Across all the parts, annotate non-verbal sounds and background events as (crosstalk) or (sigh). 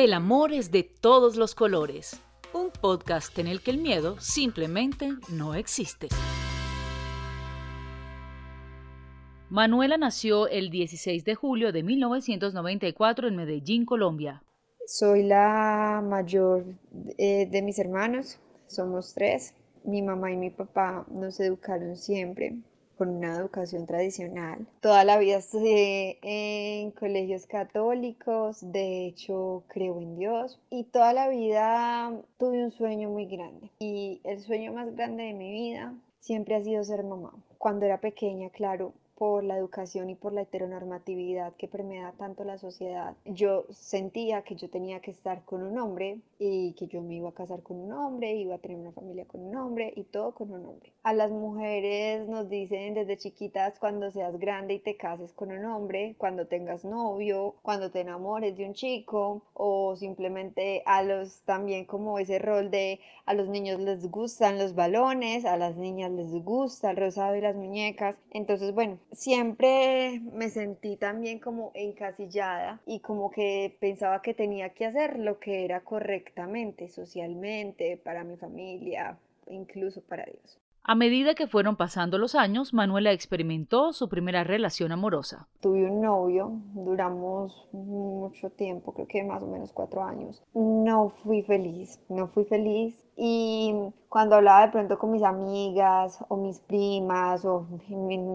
El amor es de todos los colores. Un podcast en el que el miedo simplemente no existe. Manuela nació el 16 de julio de 1994 en Medellín, Colombia. Soy la mayor eh, de mis hermanos, somos tres. Mi mamá y mi papá nos educaron siempre con una educación tradicional. Toda la vida estudié en colegios católicos, de hecho creo en Dios y toda la vida tuve un sueño muy grande y el sueño más grande de mi vida siempre ha sido ser mamá. Cuando era pequeña, claro, por la educación y por la heteronormatividad que permea tanto la sociedad, yo sentía que yo tenía que estar con un hombre y que yo me iba a casar con un hombre, iba a tener una familia con un hombre y todo con un hombre. A las mujeres nos dicen desde chiquitas cuando seas grande y te cases con un hombre, cuando tengas novio, cuando te enamores de un chico o simplemente a los también como ese rol de a los niños les gustan los balones, a las niñas les gusta el rosado y las muñecas. Entonces, bueno, siempre me sentí también como encasillada y como que pensaba que tenía que hacer lo que era socialmente, para mi familia, incluso para Dios. A medida que fueron pasando los años, Manuela experimentó su primera relación amorosa. Tuve un novio, duramos mucho tiempo, creo que más o menos cuatro años. No fui feliz, no fui feliz y cuando hablaba de pronto con mis amigas o mis primas o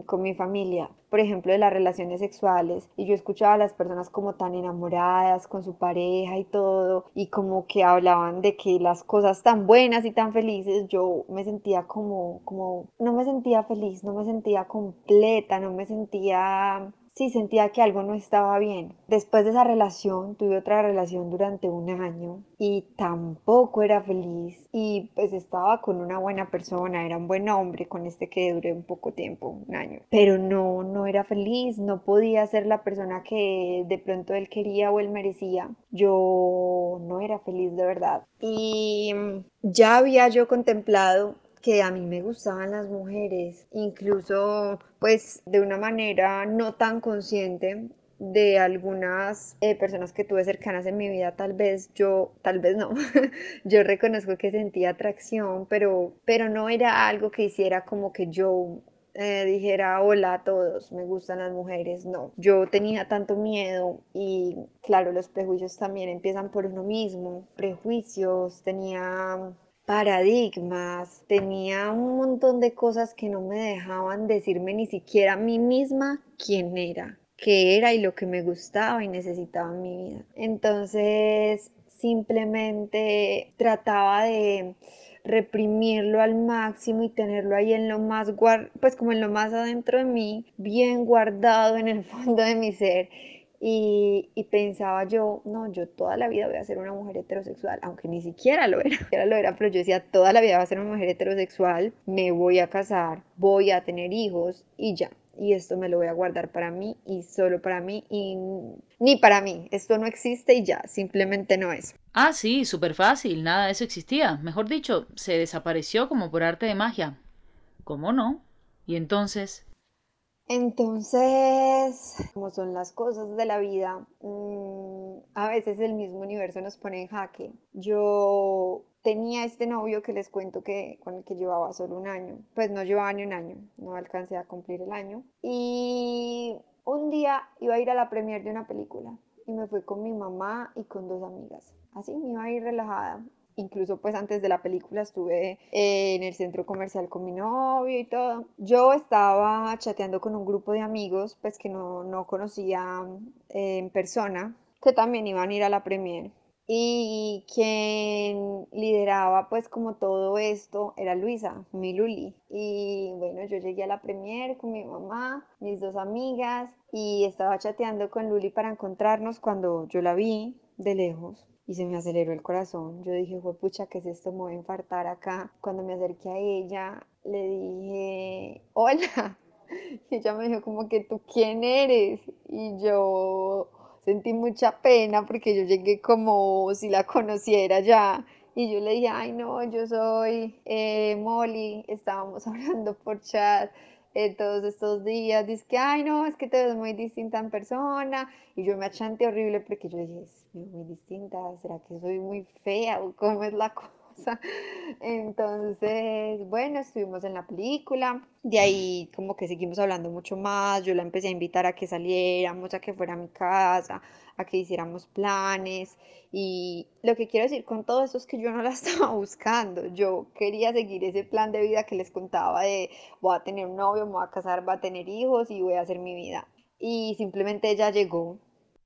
con mi familia, por ejemplo, de las relaciones sexuales, y yo escuchaba a las personas como tan enamoradas con su pareja y todo, y como que hablaban de que las cosas tan buenas y tan felices, yo me sentía como, como, no me sentía feliz, no me sentía completa, no me sentía sí sentía que algo no estaba bien. Después de esa relación tuve otra relación durante un año y tampoco era feliz y pues estaba con una buena persona, era un buen hombre con este que duré un poco tiempo, un año, pero no, no era feliz, no podía ser la persona que de pronto él quería o él merecía. Yo no era feliz de verdad y ya había yo contemplado que a mí me gustaban las mujeres, incluso pues de una manera no tan consciente de algunas eh, personas que tuve cercanas en mi vida, tal vez yo, tal vez no, (laughs) yo reconozco que sentía atracción, pero, pero no era algo que hiciera como que yo eh, dijera hola a todos, me gustan las mujeres, no, yo tenía tanto miedo y claro, los prejuicios también empiezan por uno mismo, prejuicios, tenía paradigmas, tenía un montón de cosas que no me dejaban decirme ni siquiera a mí misma quién era, qué era y lo que me gustaba y necesitaba en mi vida. Entonces simplemente trataba de reprimirlo al máximo y tenerlo ahí en lo más pues como en lo más adentro de mí, bien guardado en el (laughs) fondo de mi ser y, pensaba yo, no, yo toda la vida voy a ser una mujer heterosexual, aunque ni siquiera lo (laughs) era, era lo era, pero yo decía, toda la vida voy a ser una mujer heterosexual, me voy a casar, voy a tener hijos y ya. Y esto me lo voy a guardar para mí y solo para mí y ni para mí. Esto no existe y ya, simplemente no es. Ah, sí, súper fácil, nada de eso existía. Mejor dicho, se desapareció como por arte de magia. ¿Cómo no? Y entonces, entonces, como son las cosas de la vida, mm, a veces el mismo universo nos pone en jaque. Yo tenía este novio que les cuento que con el que llevaba solo un año, pues no llevaba ni un año, no alcancé a cumplir el año. Y un día iba a ir a la premier de una película y me fui con mi mamá y con dos amigas. Así me iba a ir relajada incluso pues antes de la película estuve en el centro comercial con mi novio y todo. Yo estaba chateando con un grupo de amigos pues que no, no conocía en persona, que también iban a ir a la premier. Y quien lideraba pues como todo esto era Luisa, mi Luli. Y bueno, yo llegué a la premier con mi mamá, mis dos amigas y estaba chateando con Luli para encontrarnos cuando yo la vi de lejos y se me aceleró el corazón. Yo dije, fue pucha, ¿qué es esto? Me voy a infartar acá. Cuando me acerqué a ella, le dije, hola. (laughs) Y ella me dijo como que tú quién eres. Y yo sentí mucha pena porque yo llegué como si la conociera ya. Y yo le dije, ay no, yo soy eh, Molly, estábamos (laughs) hablando por chat eh, todos estos días, dice que, ay, no, es que te ves muy distinta en persona, y yo me achante horrible porque yo dije, es muy distinta, ¿será que soy muy fea o cómo es la cosa? Entonces, bueno, estuvimos en la película, de ahí como que seguimos hablando mucho más, yo la empecé a invitar a que saliéramos, a que fuera a mi casa, a que hiciéramos planes y lo que quiero decir con todo eso es que yo no la (laughs) estaba buscando, yo quería seguir ese plan de vida que les contaba de voy a tener un novio, me voy a casar, voy a tener hijos y voy a hacer mi vida. Y simplemente ella llegó.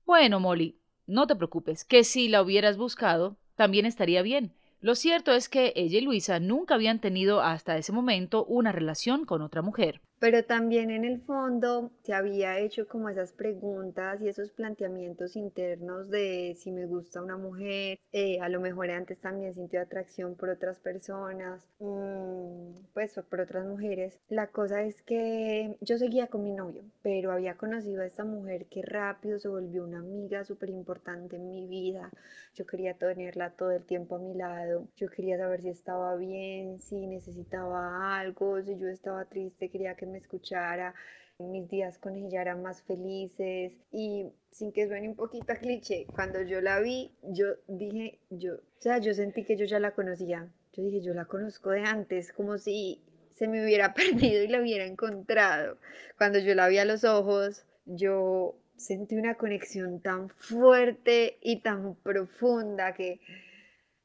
Bueno, Molly, no te preocupes, que si la hubieras buscado, también estaría bien. Lo cierto es que ella y Luisa nunca habían tenido hasta ese momento una relación con otra mujer pero también en el fondo se había hecho como esas preguntas y esos planteamientos internos de si me gusta una mujer, eh, a lo mejor antes también sintió atracción por otras personas, mm, pues por otras mujeres. La cosa es que yo seguía con mi novio, pero había conocido a esta mujer que rápido se volvió una amiga súper importante en mi vida. Yo quería tenerla todo el tiempo a mi lado, yo quería saber si estaba bien, si necesitaba algo, si yo estaba triste, quería que me escuchara, mis días con ella eran más felices y sin que suene un poquito a cliché, cuando yo la vi, yo dije, yo, o sea, yo sentí que yo ya la conocía, yo dije, yo la conozco de antes, como si se me hubiera (laughs) perdido y la hubiera encontrado. Cuando yo la vi a los ojos, yo sentí una conexión tan fuerte y tan profunda que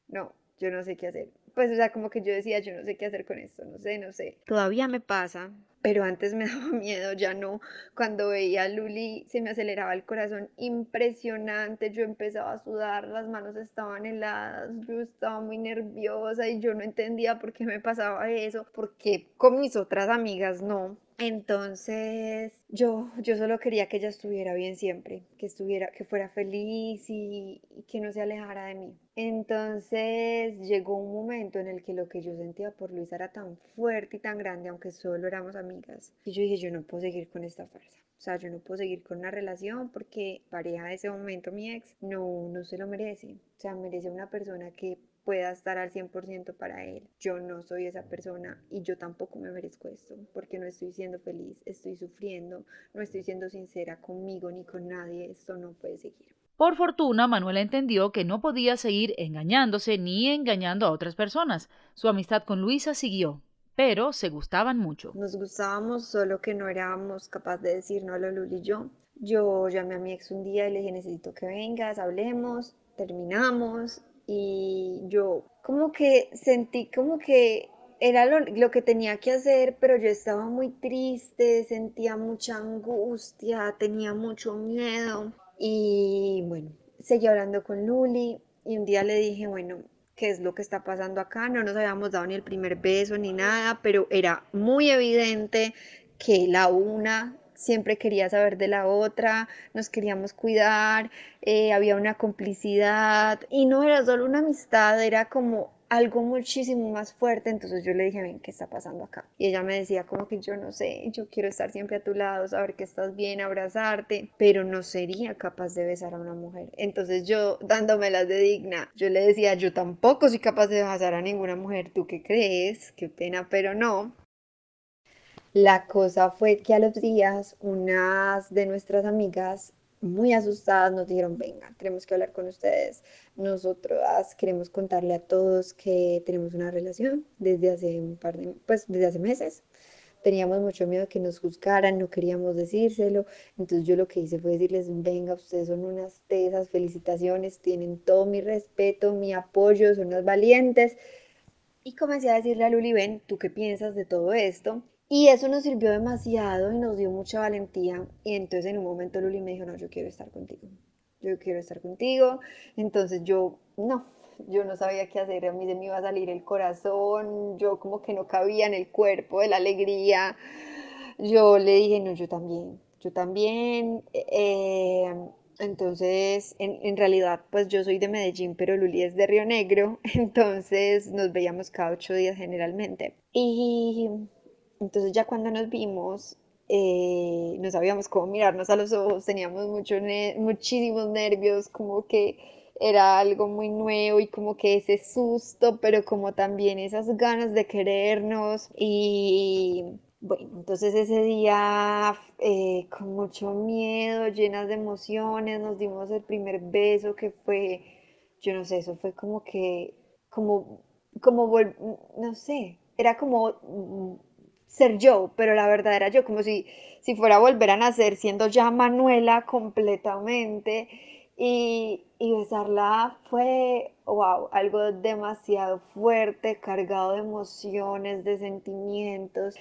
no, yo no sé qué hacer. Pues, o sea, como que yo decía, yo no sé qué hacer con esto, no sé, no sé. Todavía me pasa pero antes me (laughs) daba miedo, ya no. Cuando veía a Luli se me aceleraba el corazón impresionante, yo empezaba a sudar, las manos estaban heladas, yo estaba muy nerviosa y yo no entendía por qué me pasaba eso, porque con mis otras amigas no. Entonces yo, yo solo quería que ella estuviera bien siempre, que estuviera, que fuera feliz y, que no se alejara de mí. Entonces llegó un momento en el que lo que yo sentía por Luisa era tan fuerte y tan grande, aunque solo éramos amigas, y yo dije, yo no puedo seguir con esta farsa. O sea, yo no puedo seguir con una relación porque pareja de ese momento, mi ex, no, no se lo merece. O sea, merece una persona que pueda estar al 100% para él. Yo no soy esa persona y yo tampoco me merezco esto porque no estoy siendo feliz, estoy sufriendo, no estoy siendo sincera conmigo ni con nadie, esto no puede seguir. Por fortuna, Manuela entendió que no podía seguir engañándose ni engañando a otras personas. Su amistad con Luisa siguió, pero se gustaban mucho. Nos gustábamos, solo que no éramos capaces de decir no a Luli y yo. Yo llamé a mi ex un día y le dije necesito que vengas, hablemos, terminamos y yo como que sentí como que era lo, que tenía que hacer, pero yo estaba muy triste, sentía mucha angustia, tenía mucho miedo y bueno, seguí hablando con Luli y un día le dije, bueno, ¿qué es lo que está pasando acá? No nos habíamos dado ni el primer beso ni nada, pero era muy evidente que la una siempre quería saber de la otra, nos queríamos cuidar, eh, había una complicidad y no era solo una amistad, era como algo muchísimo más fuerte, entonces yo le dije, ven, ¿qué está pasando acá? Y ella me decía como que yo no sé, yo quiero estar siempre a tu lado, saber que estás bien, abrazarte, pero no sería capaz de besar a una mujer. Entonces yo, dándomelas de digna, yo le decía, yo tampoco soy capaz de besar a ninguna mujer, ¿tú qué crees? Qué pena, pero no. La cosa fue que a los días unas de nuestras amigas muy asustadas nos dijeron, venga, tenemos que hablar con ustedes. Nosotras queremos contarle a todos que tenemos una relación desde hace un par de, pues desde hace meses. Teníamos mucho miedo que nos juzgaran, no queríamos decírselo. Entonces yo lo que hice fue decirles, venga, ustedes son unas tesas, felicitaciones, tienen todo mi respeto, mi apoyo, son unas valientes. Y comencé a decirle a Luli, ven, ¿tú qué piensas de todo esto? Y eso nos sirvió demasiado y nos dio mucha valentía. Y entonces en un momento Luli me dijo, no, yo quiero estar contigo. Yo quiero estar contigo. Entonces yo, no, yo no sabía qué hacer. A mí se me iba a salir el corazón. Yo como que no cabía en el cuerpo de la alegría. Yo le dije, no, yo también. Yo también. Eh, entonces, en, en, realidad, pues yo soy de Medellín, pero Luli es de Río Negro, (laughs) entonces nos veíamos cada ocho días generalmente. Y entonces ya cuando nos vimos, eh, no sabíamos cómo mirarnos a los ojos, teníamos mucho muchísimos nervios, como que era algo muy nuevo y como que ese susto, pero como también esas ganas de querernos y Bueno, entonces ese día eh, con mucho miedo, llenas de emociones, nos dimos el primer beso que fue, yo no sé, eso fue como que, como, como, no sé, era como ser yo, pero la verdad era yo, como si, si fuera a volver a nacer siendo ya Manuela completamente. Y, y besarla fue, wow, algo demasiado fuerte, cargado de emociones, de sentimientos.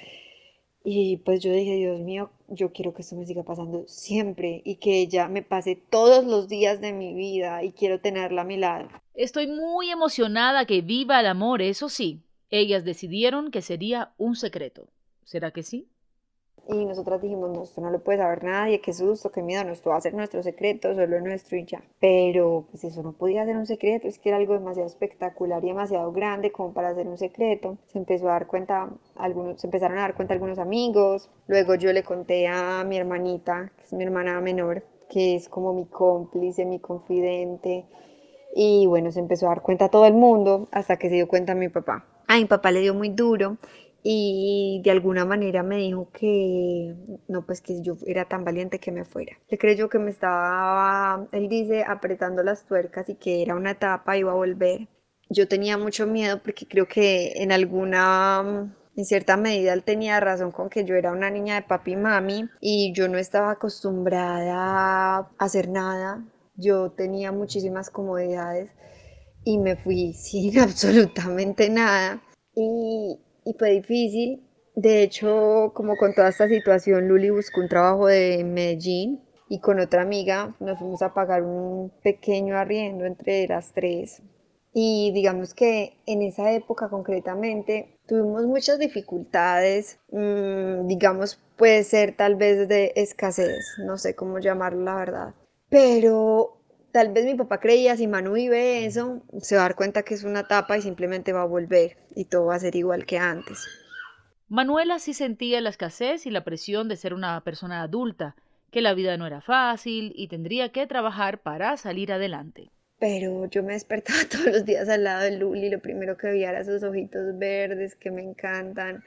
Y pues yo dije, Dios mío, yo quiero que esto me siga pasando siempre y que ella me pase todos los días de mi vida y quiero tenerla a mi lado. Estoy muy emocionada que viva el amor, eso sí. Ellas decidieron que sería un secreto. ¿Será que sí? Y nosotras dijimos, no, esto no lo puede saber nadie, qué susto, qué miedo, no, esto va a ser nuestro secreto, solo nuestro y ya. Pero pues eso no podía ser un secreto, es que era algo demasiado espectacular y demasiado grande como para ser un secreto. Se empezó a dar cuenta, algunos, se empezaron a dar cuenta algunos amigos, luego yo le conté a mi hermanita, que es mi hermana menor, que es como mi cómplice, mi confidente, y bueno, se empezó a dar cuenta todo el mundo hasta que se dio cuenta mi papá. A mi papá le dio muy duro y de alguna manera me dijo que no, pues que yo era tan valiente que me fuera. Le creyó que me estaba, él dice, apretando las tuercas y que era una etapa, iba a volver. Yo tenía mucho miedo porque creo que en alguna, en cierta medida él tenía razón con que yo era una niña de papi y mami y yo no estaba acostumbrada a hacer nada. Yo tenía muchísimas comodidades y me fui (laughs) sin absolutamente nada. Y, y fue difícil. De hecho, como con toda esta situación, Luli buscó un trabajo de Medellín y con otra amiga nos fuimos a pagar un pequeño arriendo entre las tres. Y digamos que en esa época concretamente tuvimos muchas dificultades, mm, digamos puede ser tal vez de escasez, no sé cómo llamarlo la verdad. Pero tal vez mi papá creía, si Manu vive eso, se va a dar cuenta que es una etapa y simplemente va a volver y todo va a ser igual que antes. Manuela sí sentía la escasez y la presión de ser una persona adulta, que la vida no era fácil y tendría que trabajar para salir adelante. Pero yo me despertaba (laughs) todos los días al lado de Luli, lo primero que veía era sus ojitos verdes que me encantan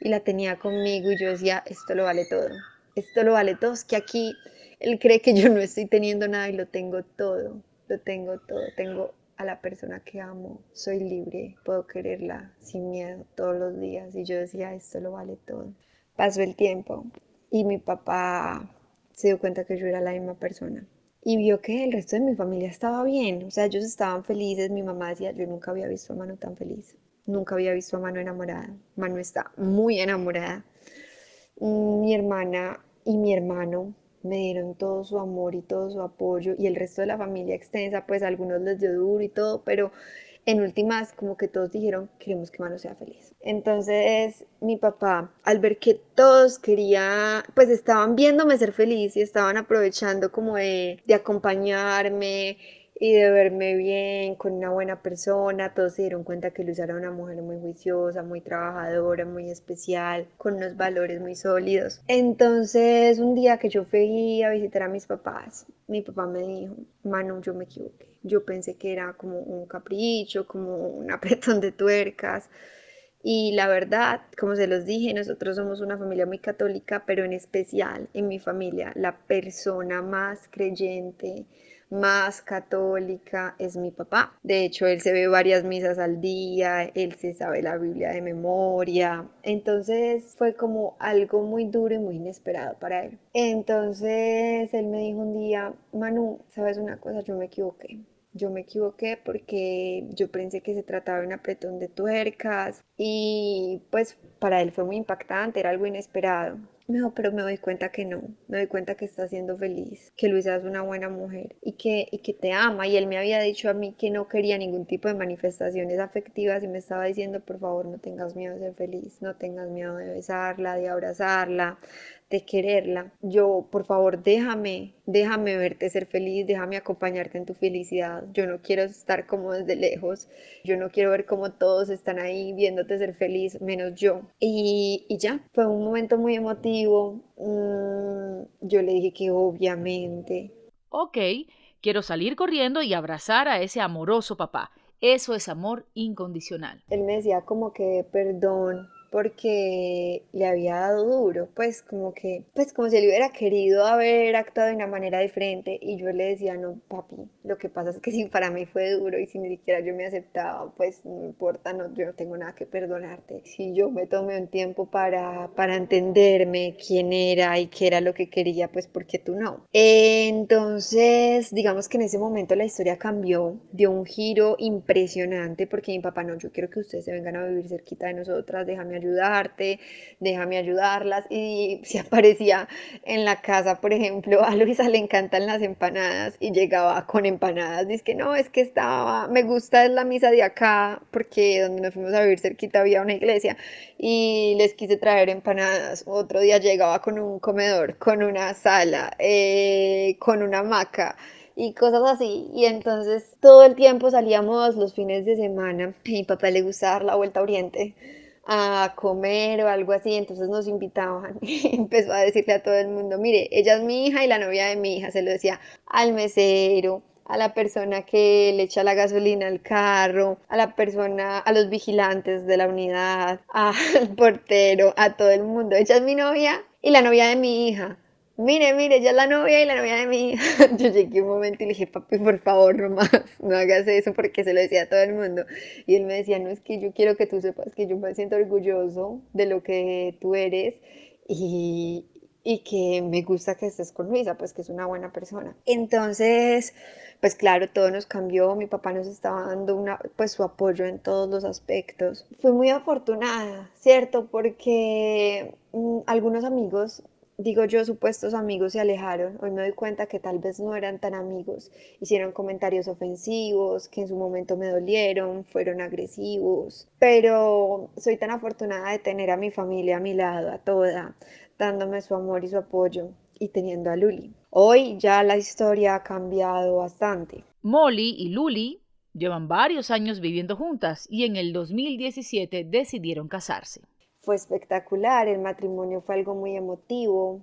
y la tenía conmigo y yo decía, esto lo vale todo, esto lo vale todo, es que aquí él cree que yo no estoy teniendo nada y lo tengo todo, lo tengo todo, tengo a la persona que amo, soy libre, puedo quererla sin miedo todos los días. Y yo decía, esto lo vale todo. Pasó el tiempo y mi papá se dio cuenta que yo era la misma persona y vio que el resto de mi familia estaba bien, o sea, ellos estaban felices, mi mamá decía, yo nunca había visto a Manu tan feliz, nunca había visto a Manu enamorada, Manu está muy enamorada, mi hermana y mi hermano me dieron todo su amor y todo su apoyo y el resto de la familia extensa, pues a algunos les dio duro y todo, pero en últimas como que todos dijeron queremos que Manu sea feliz. Entonces mi papá al ver que todos quería, pues estaban viéndome ser feliz y estaban aprovechando como de, de acompañarme, y de verme bien, con una buena persona. Todos se dieron cuenta que Luisa era una mujer muy juiciosa, muy trabajadora, muy especial, con unos valores muy sólidos. Entonces, un día que yo fui a visitar a mis papás, mi papá me dijo, Manu, yo me equivoqué. Yo pensé que era como un capricho, como un (laughs) apretón de tuercas. Y la verdad, como se los dije, nosotros somos una familia muy católica, pero en especial en mi familia, la persona más creyente, más católica es mi papá. De hecho, él se ve varias misas al día, él se sabe la Biblia de memoria. Entonces fue como algo muy duro y muy inesperado para él. Entonces él me dijo un día, Manu, ¿sabes una cosa? Yo me equivoqué. Yo me equivoqué porque yo pensé que se trataba de un apretón de tuercas y pues para él fue muy impactante, era algo inesperado. No, pero me doy cuenta que no, me doy cuenta que está siendo feliz, que Luisa es una buena mujer y que, y que te ama. Y él me había dicho a mí que no quería ningún tipo de manifestaciones afectivas y me estaba diciendo, por favor, no tengas miedo de ser feliz, no tengas miedo de besarla, de abrazarla, de quererla. Yo, por favor, déjame, déjame verte ser feliz, déjame acompañarte en tu felicidad. Yo no quiero estar como desde lejos, yo no quiero ver cómo todos están ahí viéndote ser feliz, menos yo. Y, y ya, fue un momento muy emotivo. Mm, yo le dije que obviamente. Ok, quiero salir corriendo y abrazar a ese amoroso papá. Eso es amor incondicional. Él me decía como que perdón, porque le había dado duro, pues como que, pues como si le hubiera querido haber actuado de una manera diferente y yo le decía, no, papi, lo que pasa es que si para mí fue duro y si ni siquiera yo me aceptaba, pues no importa, no, yo no tengo nada que perdonarte. Si yo me tomé un tiempo para, para entenderme quién era y qué era lo que quería, pues porque tú no. Entonces, digamos que en ese momento la historia cambió, dio un giro impresionante porque mi papá no, yo quiero que ustedes se vengan a vivir cerquita de nosotras, déjame ayudarte, déjame ayudarlas. Y si aparecía en la casa, por ejemplo, a Luisa le encantan las empanadas y llegaba con empanadas. Dice que no, es que estaba, me gusta la misa de acá, porque donde nos fuimos a vivir cerquita había una iglesia y les quise traer empanadas. Otro día llegaba con un comedor, con una sala, eh, con una hamaca y cosas así. Y entonces todo el tiempo salíamos los fines de semana. A mi papá le gustaba dar la vuelta a Oriente a comer o algo así, entonces nos invitaban (laughs) empezó a decirle a todo el mundo, mire, ella es mi hija y la novia de mi hija, se lo decía al mesero, a la persona que le echa la gasolina al carro, a la persona, a los vigilantes de la unidad, (laughs) al portero, a todo el mundo, ella es mi novia y la novia de mi hija mire, mire, ya la novia y la novia de mi hija. (laughs) Yo llegué un momento y le dije, papi, por favor, no más, no hagas eso porque se lo decía a todo el mundo. Y él me decía, no, es que yo quiero que tú sepas que yo me siento orgulloso de lo que tú eres y, y que me gusta que estés con Luisa, pues que es una buena persona. Entonces, pues claro, todo nos cambió, mi papá nos estaba dando una, pues su apoyo en todos los aspectos. Fui muy afortunada, ¿cierto? Porque mm, algunos amigos digo yo, supuestos amigos se alejaron. Hoy me doy cuenta que tal vez no eran tan amigos. Hicieron comentarios ofensivos, que en su momento me dolieron, fueron agresivos. Pero soy tan afortunada de tener a mi familia a mi lado, a toda, dándome su amor y su apoyo y teniendo a Luli. Hoy ya la historia ha cambiado bastante. Molly y Luli llevan varios años viviendo juntas y en el 2017 decidieron casarse fue espectacular, el matrimonio fue algo muy emotivo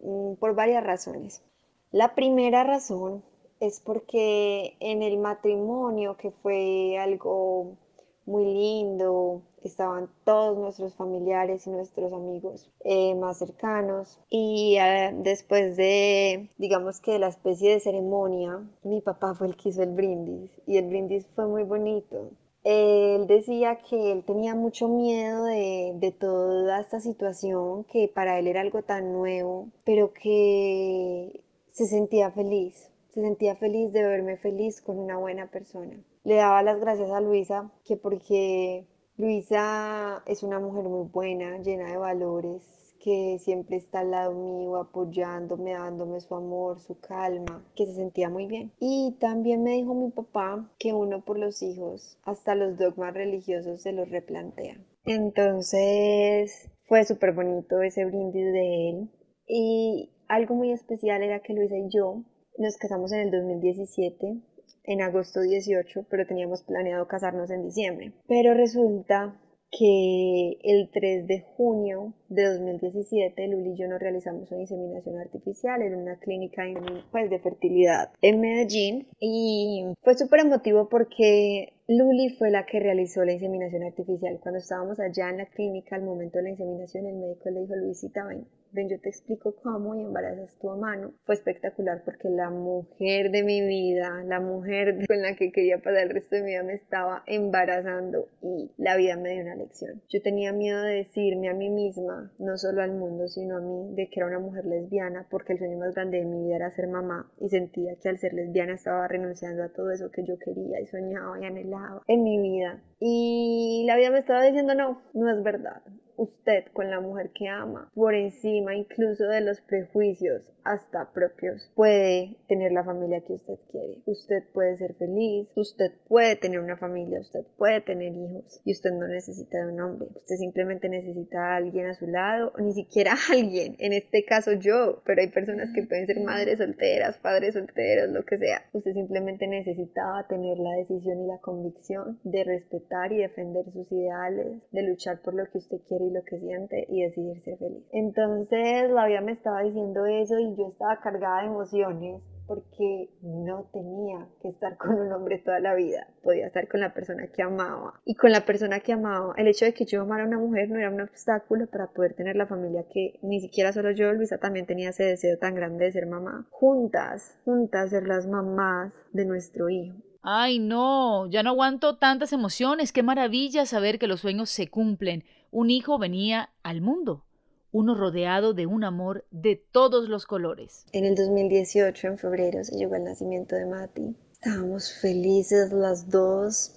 mm, por varias razones. La primera razón es porque en el matrimonio, que fue algo muy lindo, estaban todos nuestros familiares y nuestros amigos eh, más cercanos y eh, después de digamos que la especie de ceremonia mi papá fue el que hizo el brindis y el brindis fue muy bonito él decía que él tenía mucho miedo de, toda esta situación, que para él era algo tan nuevo, pero que se sentía feliz, se sentía feliz de verme feliz con una buena persona. Le daba las gracias a Luisa, que porque Luisa es una mujer muy buena, llena de valores, que siempre está al lado mío, apoyándome, dándome su amor, su calma, que se sentía muy bien. Y también me dijo mi papá que uno por los hijos, hasta los dogmas religiosos se los replantea. Entonces fue súper bonito ese brindis de él. Y algo muy especial era que Luisa y yo nos casamos en el 2017 en agosto 18, pero teníamos planeado casarnos en diciembre. Pero resulta que el 3 de junio de 2017 Luli y yo nos realizamos una inseminación artificial en una clínica pues, de fertilidad en Medellín y fue súper emotivo porque Luli fue la que realizó la inseminación artificial. Cuando estábamos allá en la clínica al momento de la inseminación el médico le dijo Luisita ven ven, yo te explico cómo y embarazas tu mano. Fue espectacular porque la mujer de mi vida, la mujer (laughs) con la que quería pasar el resto de mi vida me estaba embarazando y la vida me dio una lección. Yo tenía miedo de decirme a mí misma, no solo al mundo, sino a mí, de que era una mujer lesbiana porque el sueño más grande de mi vida era ser mamá y sentía que al ser lesbiana estaba renunciando a todo eso que yo quería y soñaba y anhelaba en mi vida. Y la vida me estaba diciendo, no, no es verdad usted con la mujer que ama, por encima incluso de los prejuicios hasta propios, puede tener la familia que usted quiere. Usted puede ser feliz, usted puede tener una familia, usted puede tener hijos y usted no necesita de un hombre. Usted simplemente necesita a alguien a su lado, o ni siquiera a alguien, en este caso yo, pero hay personas que pueden ser madres solteras, padres solteros, lo que sea. Usted simplemente necesitaba tener la decisión y la convicción de respetar y defender sus ideales, de luchar por lo que usted quiere lo que siente y decidir ser feliz. Entonces la vida me estaba diciendo eso y yo estaba cargada de emociones porque no tenía que estar con un hombre toda la vida, podía estar con la persona que amaba. Y con la persona que amaba, el hecho de que yo amara a una mujer no era un obstáculo para poder tener la familia que ni siquiera solo yo, Luisa también tenía ese deseo tan grande de ser mamá. Juntas, juntas ser las mamás de nuestro hijo. Ay, no, ya no aguanto tantas emociones. Qué maravilla saber que los sueños se cumplen. Un hijo venía al mundo uno rodeado de un amor de todos los colores. En el 2018, en febrero, se llegó el nacimiento de Mati. Estábamos felices las dos,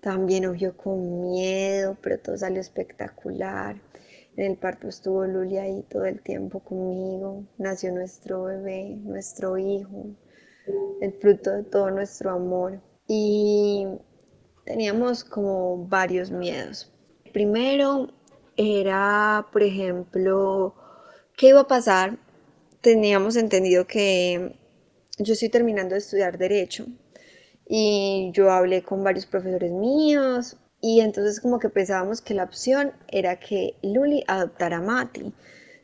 también obvio con miedo, pero todo salió espectacular. En el parto estuvo Luli ahí todo el tiempo conmigo. Nació nuestro bebé, nuestro hijo, el fruto de todo nuestro amor. Y teníamos como varios miedos. Primero, era, por ejemplo, ¿qué iba a pasar? Teníamos entendido que yo estoy terminando de estudiar derecho y yo hablé con varios profesores míos y entonces como que pensábamos que la opción era que Luli adoptara a Mati.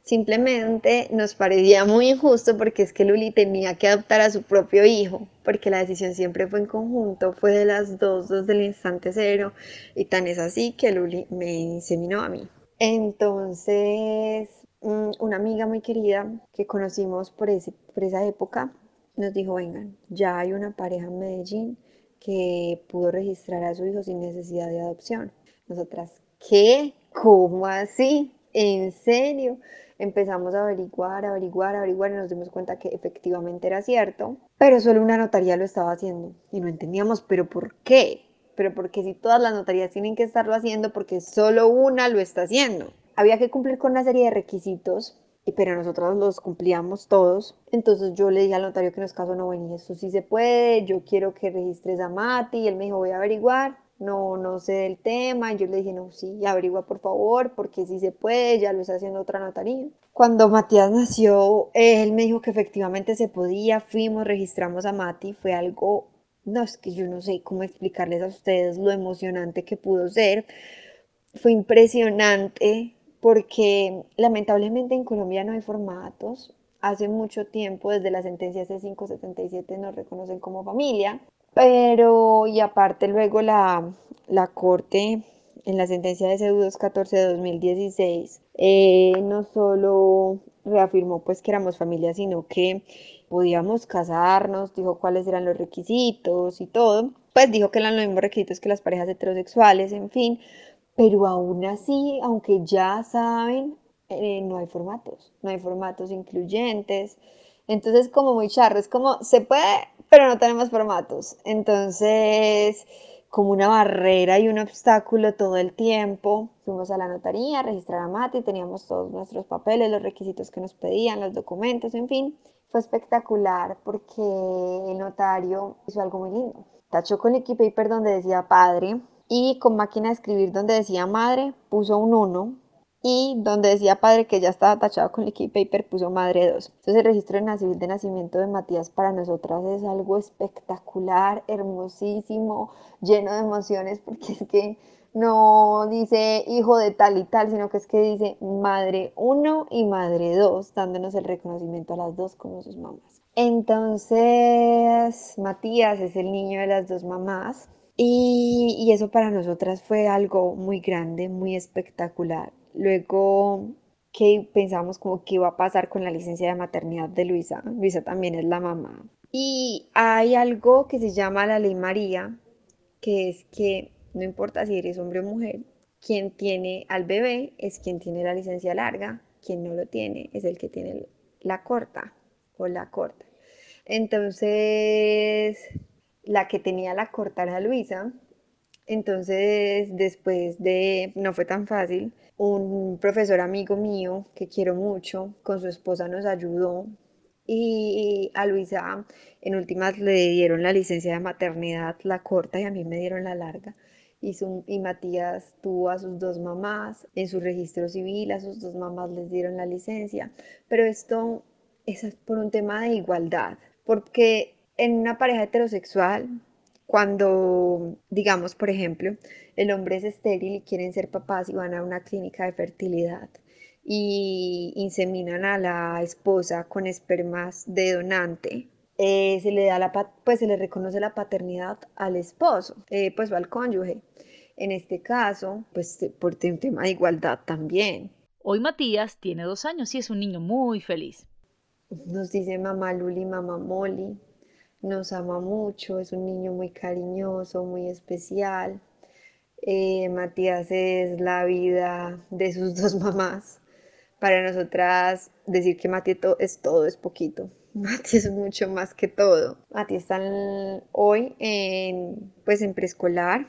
Simplemente nos parecía muy injusto porque es que Luli tenía que adoptar a su propio hijo, porque la decisión siempre fue en conjunto, fue de las dos, dos del instante cero, y tan es así que Luli me inseminó a mí. Entonces, mm, una amiga muy querida que conocimos por, por esa época nos dijo, vengan, ya hay una pareja en Medellín que pudo registrar a su hijo sin necesidad de adopción. Nosotras, ¿qué? ¿Cómo así? ¿En serio? Empezamos a averiguar, averiguar, averiguar y nos dimos cuenta que efectivamente era cierto, pero solo una notaría lo estaba haciendo y no entendíamos, pero ¿por qué? pero porque si todas las notarías tienen que estarlo haciendo, porque solo una lo está haciendo. Había que cumplir con una serie de requisitos, pero nosotros los cumplíamos todos. Entonces yo le dije al notario que nos caso no venía, eso sí se puede, yo quiero que registres a Mati, y él me dijo, voy a averiguar. No, no sé del tema. Yo le dije, no, sí, averigua por favor, porque sí se puede, ya lo está haciendo otra notaría. Cuando Matías nació, él me dijo que efectivamente se podía, fuimos, registramos a Mati, fue algo no es que yo no sé cómo explicarles a ustedes lo emocionante que pudo ser. Fue impresionante porque lamentablemente en Colombia no hay formatos. Hace mucho tiempo, desde la sentencia C577, nos reconocen como familia. Pero, y aparte luego la, la Corte, en la sentencia de C214 de 2016, eh, no solo reafirmó pues que éramos familia, sino que podíamos casarnos, dijo cuáles eran los requisitos y todo. Pues dijo que eran los mismos requisitos que las parejas heterosexuales, en fin. Pero aún así, aunque ya saben, eh, no hay formatos, no hay formatos incluyentes. Entonces, como muy charro, es como, se puede, pero no tenemos formatos. Entonces, como una barrera y un obstáculo todo el tiempo. Fuimos a la notaría, a registrar a Mati, teníamos todos nuestros papeles, los requisitos que nos pedían, los documentos, en fin. Fue espectacular porque el notario hizo algo muy lindo. Tachó con liquid paper donde decía padre y con máquina de escribir donde decía madre puso un 1 y donde decía padre que ya estaba tachado con liquid paper puso madre 2. Entonces el registro de, nacimiento de Matías para nosotras es algo espectacular, hermosísimo, lleno de emociones porque es que no dice hijo de tal y tal, sino que es que dice madre 1 y madre 2, dándonos el reconocimiento a las dos como sus mamás. Entonces, Matías es el niño de las dos mamás y, y eso para nosotras fue algo muy grande, muy espectacular. Luego que pensamos como qué iba a pasar con la licencia de maternidad de Luisa. Luisa también es la mamá. Y hay algo que se llama la ley María, que es que no importa si eres hombre o mujer, quien tiene al bebé es quien tiene la licencia larga, quien no lo tiene es el que tiene la corta o la corta. Entonces, la que tenía la corta era Luisa. Entonces, después de, no fue tan fácil, un profesor amigo mío que quiero mucho, con su esposa nos ayudó y a Luisa en últimas le dieron la licencia de maternidad, la corta, y a mí me dieron la larga. Y, Matías tuvo a sus dos mamás en su registro civil, a sus dos mamás les dieron la licencia, pero esto es por un tema de igualdad, porque en una pareja heterosexual, cuando, digamos, por ejemplo, el hombre es estéril y quieren ser papás y van a una clínica de fertilidad y inseminan a la esposa con espermas de donante, eh, se le da la pues se le reconoce la paternidad al esposo, eh, pues al cónyuge. En este caso, pues por un tema de igualdad también. Hoy Matías tiene dos años y es un niño muy feliz. Nos dice mamá Luli, mamá Molly. Nos ama mucho, es un niño muy cariñoso, muy especial. Eh, Matías es la vida de sus (laughs) dos mamás. Para nosotras, decir que Matías es todo es poquito. (laughs) Mati es mucho más que todo. Mati está hoy en, pues en preescolar,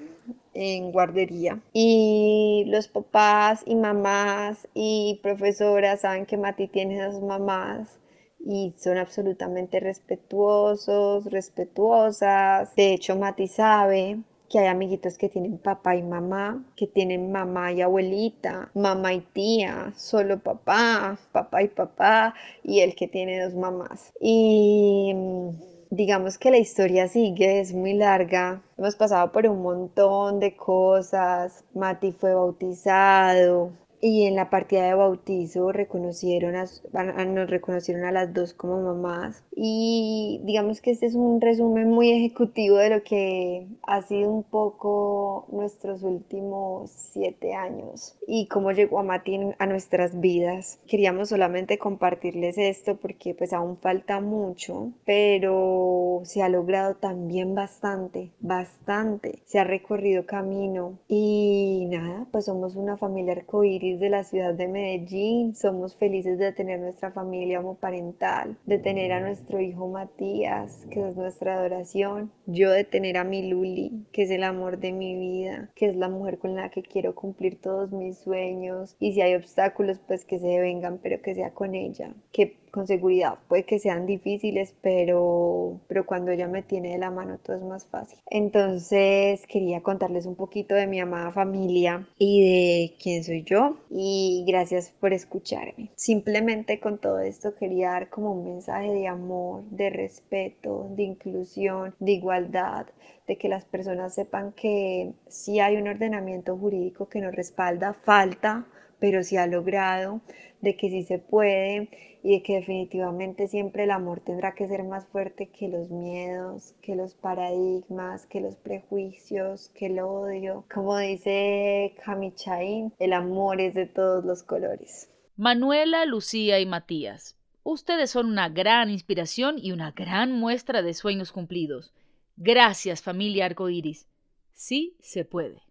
en guardería. Y los papás y mamás y profesoras saben que Mati tiene dos mamás y son absolutamente respetuosos, respetuosas. De hecho, Mati sabe que hay amiguitos que tienen papá y mamá, que tienen mamá y abuelita, mamá y tía, solo papá, papá y papá, y el que tiene dos mamás. Y mm, digamos que la historia sigue, es muy larga. Hemos pasado por un montón de cosas. Mati fue bautizado, y en la partida de bautizo reconocieron a, nos reconocieron a las dos como mamás. Y digamos que este es un resumen muy ejecutivo de lo que ha sido un poco nuestros últimos siete años y cómo llegó a Mati a nuestras vidas. Queríamos solamente compartirles esto porque pues aún falta mucho, pero se ha logrado también bastante, bastante. Se ha recorrido camino y nada, pues somos una familia arcoíris de la ciudad de Medellín. Somos felices de tener nuestra familia homoparental, de tener a nuestro hijo Matías, que es nuestra adoración. Yo de tener a mi Luli, que es el amor de mi vida, que es la mujer con la que quiero cumplir todos mis sueños. Y si hay obstáculos, pues que se vengan, pero que sea con ella. Que con seguridad puede que sean difíciles, pero, pero cuando ella me tiene de la mano todo es más fácil. Entonces quería contarles un poquito de mi amada familia y de quién soy yo y gracias por escucharme. Simplemente con todo esto quería dar como un mensaje de amor, de respeto, de inclusión, de igualdad, de que las personas sepan que si hay un ordenamiento jurídico que nos respalda, falta, pero se ha logrado, de que sí se puede y de que definitivamente siempre el amor tendrá que ser más fuerte que los miedos, que los paradigmas, que los prejuicios, que el odio. Como dice Kamichain, el amor es de todos los colores. Manuela, Lucía y Matías, ustedes son una gran inspiración y una gran muestra de sueños cumplidos. Gracias familia Arcoiris. Sí se puede.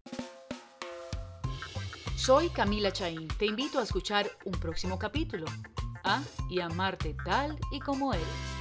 Soy Camila Chaín. Te invito a escuchar un próximo capítulo. A y amarte tal y como eres.